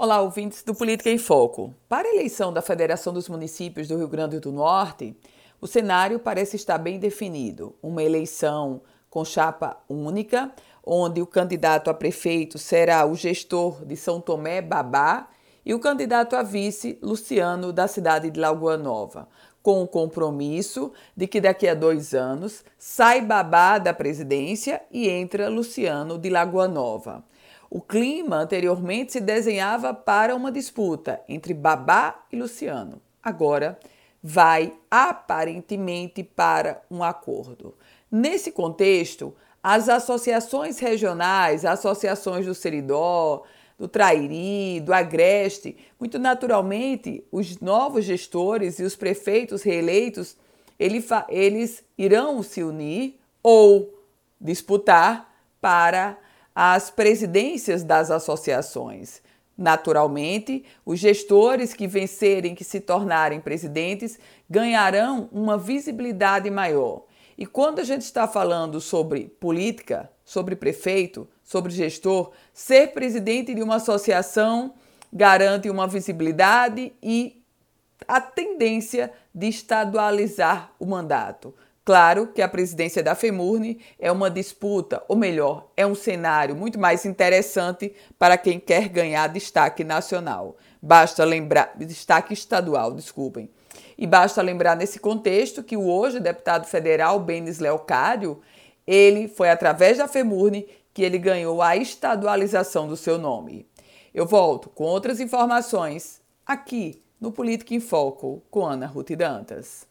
Olá, ouvintes do Política em Foco. Para a eleição da Federação dos Municípios do Rio Grande do Norte, o cenário parece estar bem definido. Uma eleição com chapa única, onde o candidato a prefeito será o gestor de São Tomé Babá e o candidato a vice, Luciano, da cidade de Lagoa Nova, com o compromisso de que daqui a dois anos sai Babá da presidência e entra Luciano de Lagoa Nova. O clima anteriormente se desenhava para uma disputa entre Babá e Luciano. Agora vai aparentemente para um acordo. Nesse contexto, as associações regionais, associações do Seridó, do Trairi, do Agreste, muito naturalmente, os novos gestores e os prefeitos reeleitos, eles irão se unir ou disputar para as presidências das associações. Naturalmente, os gestores que vencerem, que se tornarem presidentes, ganharão uma visibilidade maior. E quando a gente está falando sobre política, sobre prefeito, sobre gestor, ser presidente de uma associação garante uma visibilidade e a tendência de estadualizar o mandato. Claro que a presidência da FEMURNE é uma disputa, ou melhor, é um cenário muito mais interessante para quem quer ganhar destaque nacional. Basta lembrar, destaque estadual, desculpem. E basta lembrar nesse contexto que o hoje deputado federal Benis Leocádio, ele foi através da FEMURNE que ele ganhou a estadualização do seu nome. Eu volto com outras informações aqui no Política em Foco com Ana Ruth Dantas.